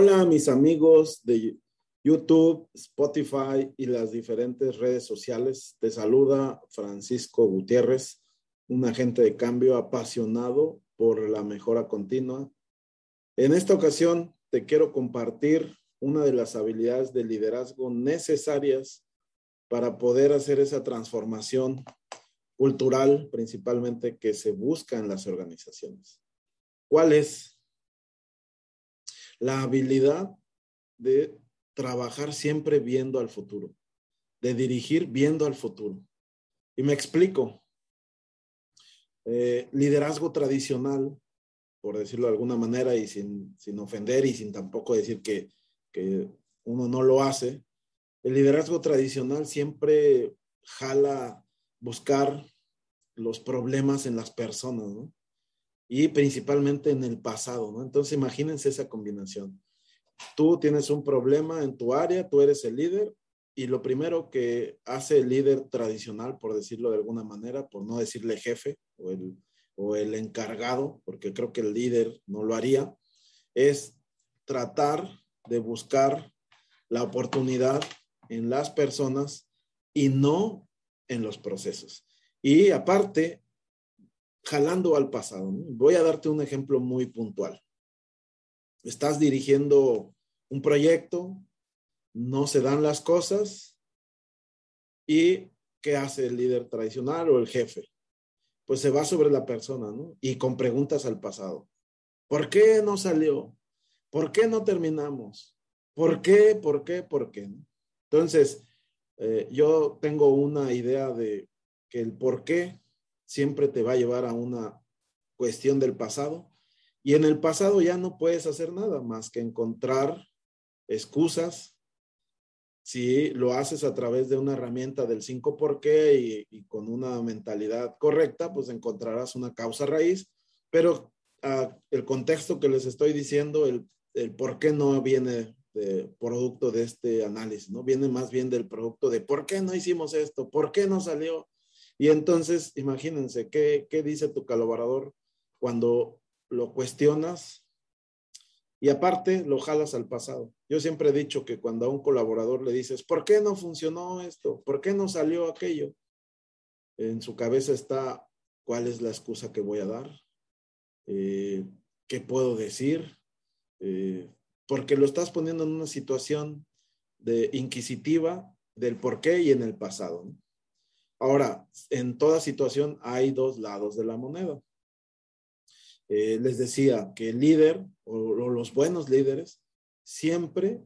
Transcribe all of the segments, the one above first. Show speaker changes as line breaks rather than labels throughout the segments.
Hola mis amigos de YouTube, Spotify y las diferentes redes sociales. Te saluda Francisco Gutiérrez, un agente de cambio apasionado por la mejora continua. En esta ocasión te quiero compartir una de las habilidades de liderazgo necesarias para poder hacer esa transformación cultural principalmente que se busca en las organizaciones. ¿Cuál es? La habilidad de trabajar siempre viendo al futuro, de dirigir viendo al futuro. Y me explico. Eh, liderazgo tradicional, por decirlo de alguna manera, y sin, sin ofender y sin tampoco decir que, que uno no lo hace, el liderazgo tradicional siempre jala buscar los problemas en las personas, ¿no? Y principalmente en el pasado, ¿no? Entonces imagínense esa combinación. Tú tienes un problema en tu área, tú eres el líder y lo primero que hace el líder tradicional, por decirlo de alguna manera, por no decirle jefe o el, o el encargado, porque creo que el líder no lo haría, es tratar de buscar la oportunidad en las personas y no en los procesos. Y aparte, jalando al pasado. Voy a darte un ejemplo muy puntual. Estás dirigiendo un proyecto, no se dan las cosas y ¿qué hace el líder tradicional o el jefe? Pues se va sobre la persona, ¿no? Y con preguntas al pasado. ¿Por qué no salió? ¿Por qué no terminamos? ¿Por qué? ¿Por qué? ¿Por qué? Entonces, eh, yo tengo una idea de que el por qué siempre te va a llevar a una cuestión del pasado y en el pasado ya no puedes hacer nada más que encontrar excusas. Si lo haces a través de una herramienta del 5 por qué y, con una mentalidad correcta, pues encontrarás una causa raíz, pero uh, el contexto que les estoy diciendo, el, el por qué no viene producto de este análisis, ¿no? Viene más bien del producto de por qué no hicimos esto, por qué no salió. Y entonces, imagínense, ¿qué, qué dice tu colaborador cuando lo cuestionas y aparte lo jalas al pasado? Yo siempre he dicho que cuando a un colaborador le dices, ¿por qué no funcionó esto? ¿Por qué no salió aquello? En su cabeza está, ¿cuál es la excusa que voy a dar? Eh, ¿Qué puedo decir? Eh, porque lo estás poniendo en una situación de inquisitiva del por qué y en el pasado. Ahora, en toda situación hay dos lados de la moneda. Eh, les decía que el líder o, los buenos líderes siempre,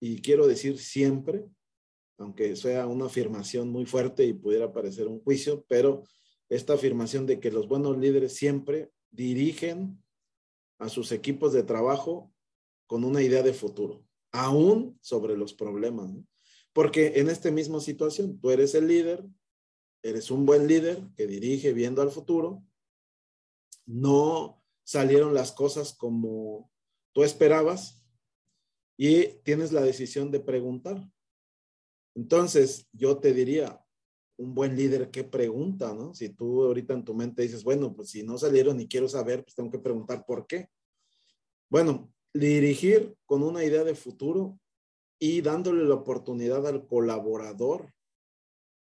y quiero decir siempre, aunque sea una afirmación muy fuerte y pudiera parecer un juicio, pero esta afirmación de que los buenos líderes siempre dirigen a sus equipos de trabajo con una idea de futuro, aún sobre los problemas. Porque en esta misma situación, tú eres el líder, eres un buen líder que dirige viendo al futuro, no salieron las cosas como tú esperabas y tienes la decisión de preguntar. Entonces, yo te diría, un buen líder que pregunta, ¿no? Si tú ahorita en tu mente dices, bueno, pues si no salieron y quiero saber, pues tengo que preguntar por qué. Bueno, dirigir con una idea de futuro y dándole la oportunidad al colaborador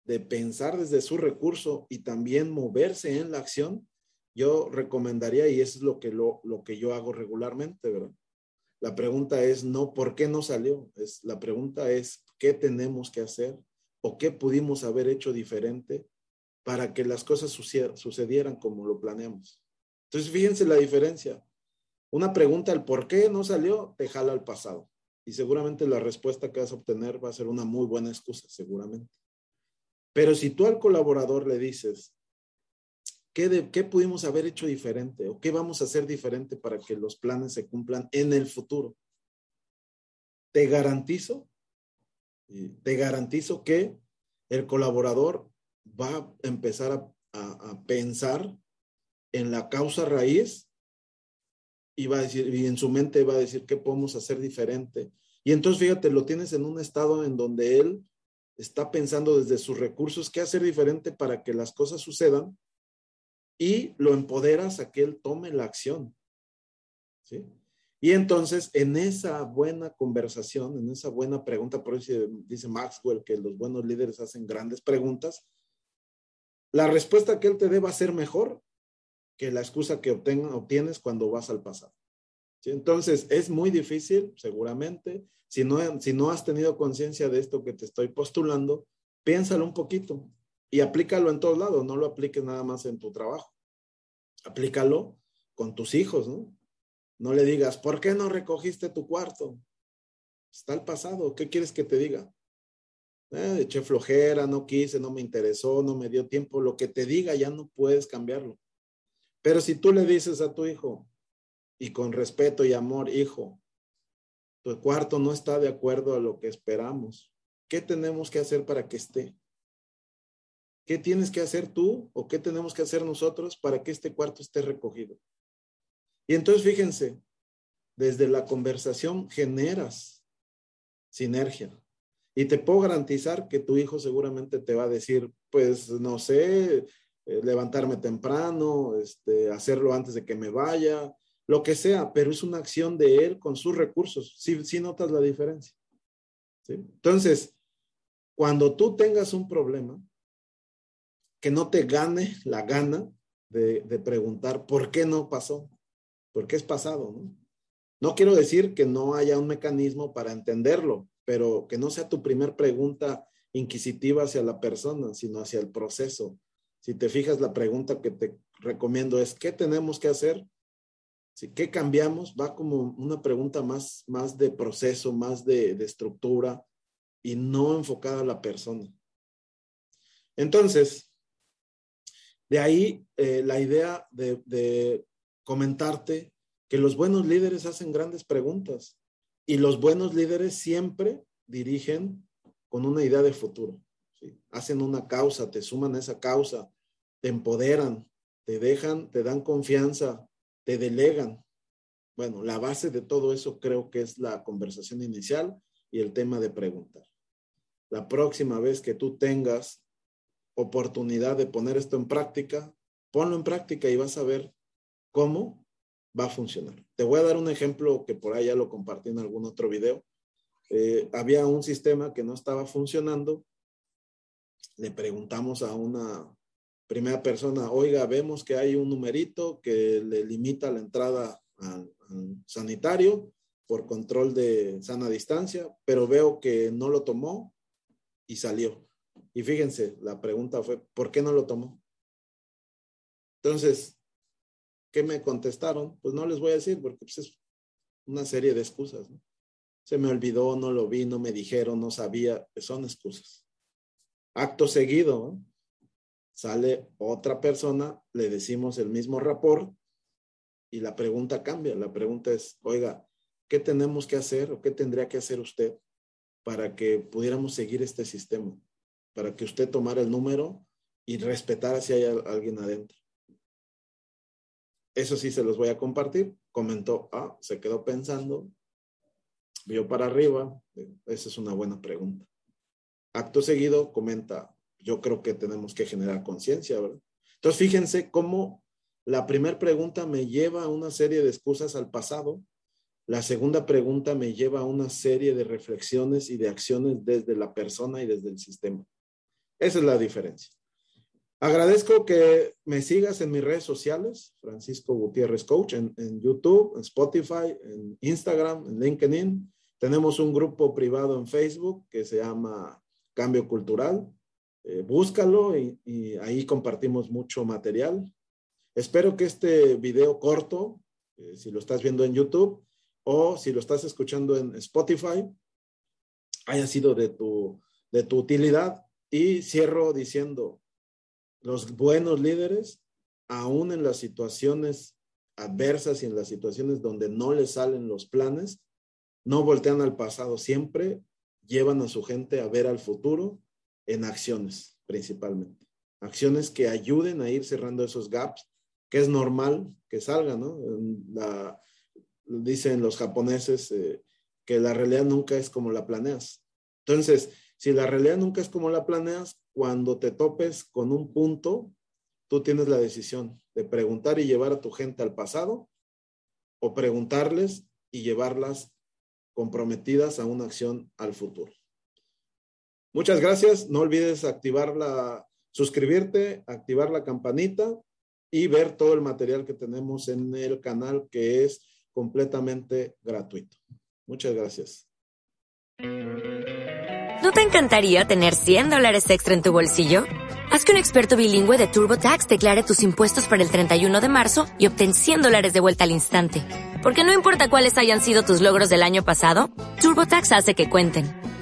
de pensar desde su recurso y también moverse en la acción, yo recomendaría, y eso es lo que, lo, lo que yo hago regularmente, ¿verdad? La pregunta es no, ¿por qué no salió? Es, la pregunta es, ¿qué tenemos que hacer? ¿O qué pudimos haber hecho diferente para que las cosas sucedieran como lo planeamos? Entonces, fíjense la diferencia. Una pregunta, el por qué no salió, te jala al pasado. Y seguramente la respuesta que vas a obtener va a ser una muy buena excusa, seguramente. Pero si tú al colaborador le dices, ¿qué, ¿qué pudimos haber hecho diferente o qué vamos a hacer diferente para que los planes se cumplan en el futuro? Te garantizo, te garantizo que el colaborador va a empezar a, a pensar en la causa raíz y va a decir, y en su mente va a decir, ¿qué podemos hacer diferente? Y entonces, fíjate, lo tienes en un estado en donde él está pensando desde sus recursos qué hacer diferente para que las cosas sucedan y lo empoderas a que él tome la acción. ¿Sí? Y entonces, en esa buena conversación, en esa buena pregunta, por eso dice Maxwell que los buenos líderes hacen grandes preguntas, la respuesta que él te dé va a ser mejor que la excusa que obtienes cuando vas al pasado. Entonces, es muy difícil, seguramente, si no, si no has tenido conciencia de esto que te estoy postulando, piénsalo un poquito y aplícalo en todos lados, no lo apliques nada más en tu trabajo. Aplícalo con tus hijos, ¿no? No le digas, ¿por qué no recogiste tu cuarto? Está el pasado, ¿qué quieres que te diga? Eh, eché flojera, no quise, no me interesó, no me dio tiempo, lo que te diga ya no puedes cambiarlo. Pero si tú le dices a tu hijo, y con respeto y amor, hijo, tu cuarto no está de acuerdo a lo que esperamos, ¿qué tenemos que hacer para que esté? ¿Qué tienes que hacer tú o qué tenemos que hacer nosotros para que este cuarto esté recogido? Y entonces fíjense, desde la conversación generas sinergia. Y te puedo garantizar que tu hijo seguramente te va a decir, pues no sé, eh, levantarme temprano, este, hacerlo antes de que me vaya, lo que sea, pero es una acción de él con sus recursos. Si notas la diferencia. Entonces, cuando tú tengas un problema, que no te gane la gana de, de, preguntar por qué no pasó, por qué es pasado, ¿no? No quiero decir que no haya un mecanismo para entenderlo, pero que no sea tu primer pregunta inquisitiva hacia la persona, sino hacia el proceso, si te fijas, la pregunta que te recomiendo es, ¿qué tenemos que hacer? ¿Qué cambiamos? Va como una pregunta más, más de proceso, más de, estructura y no enfocada a la persona. Entonces, de ahí eh, la idea de, de comentarte que los buenos líderes hacen grandes preguntas y los buenos líderes siempre dirigen con una idea de futuro. Hacen una causa, te suman a esa causa, te empoderan, te dejan, te dan confianza, te delegan. Bueno, la base de todo eso creo que es la conversación inicial y el tema de preguntar. La próxima vez que tú tengas oportunidad de poner esto en práctica, ponlo en práctica y vas a ver cómo va a funcionar. Te voy a dar un ejemplo que por ahí ya lo compartí en algún otro video. Eh, había un sistema que no estaba funcionando. Le preguntamos a una primera persona, oiga, vemos que hay un numerito que le limita la entrada al, sanitario por control de sana distancia, pero veo que no lo tomó y salió. Y fíjense, la pregunta fue, ¿por qué no lo tomó? Entonces, ¿qué me contestaron? Pues no les voy a decir porque pues, es una serie de excusas. Se me olvidó, no lo vi, no me dijeron, no sabía, son excusas. Acto seguido, sale otra persona, le decimos el mismo rapport y la pregunta cambia. La pregunta es, oiga, ¿qué tenemos que hacer o qué tendría que hacer usted para que pudiéramos seguir este sistema? Para que usted tomara el número y respetara si hay alguien adentro. Eso sí se los voy a compartir. Comentó, ah, se quedó pensando, vio para arriba. Esa es una buena pregunta. Acto seguido comenta, yo creo que tenemos que generar conciencia, ¿verdad? Entonces, fíjense cómo la primera pregunta me lleva a una serie de excusas al pasado, la segunda pregunta me lleva a una serie de reflexiones y de acciones desde la persona y desde el sistema. Esa es la diferencia. Agradezco que me sigas en mis redes sociales, Francisco Gutiérrez Coach, en, en, YouTube, en Spotify, en Instagram, en LinkedIn. Tenemos un grupo privado en Facebook que se llama Cambio Cultural. Eh, búscalo y, ahí compartimos mucho material. Espero que este video corto, eh, si lo estás viendo en YouTube o si lo estás escuchando en Spotify, haya sido de tu, de tu utilidad. Y cierro diciendo, los buenos líderes aún en las situaciones adversas y en las situaciones donde no les salen los planes, no voltean al pasado, siempre llevan a su gente a ver al futuro en acciones principalmente. Acciones que ayuden a ir cerrando esos gaps, que es normal que salgan, ¿no? Dicen los japoneses eh, que la realidad nunca es como la planeas. Entonces, si la realidad nunca es como la planeas, cuando te topes con un punto, tú tienes la decisión de preguntar y llevar a tu gente al pasado o preguntarles y llevarlas comprometidas a una acción al futuro. Muchas gracias. No olvides activar la, suscribirte, activar la campanita y ver todo el material que tenemos en el canal que es completamente gratuito. Muchas gracias.
¿No te encantaría tener 100 dólares extra en tu bolsillo? Haz que un experto bilingüe de TurboTax declare tus impuestos para el 31 de marzo y obtén 100 dólares de vuelta al instante. Porque no importa cuáles hayan sido tus logros del año pasado, TurboTax hace que cuenten.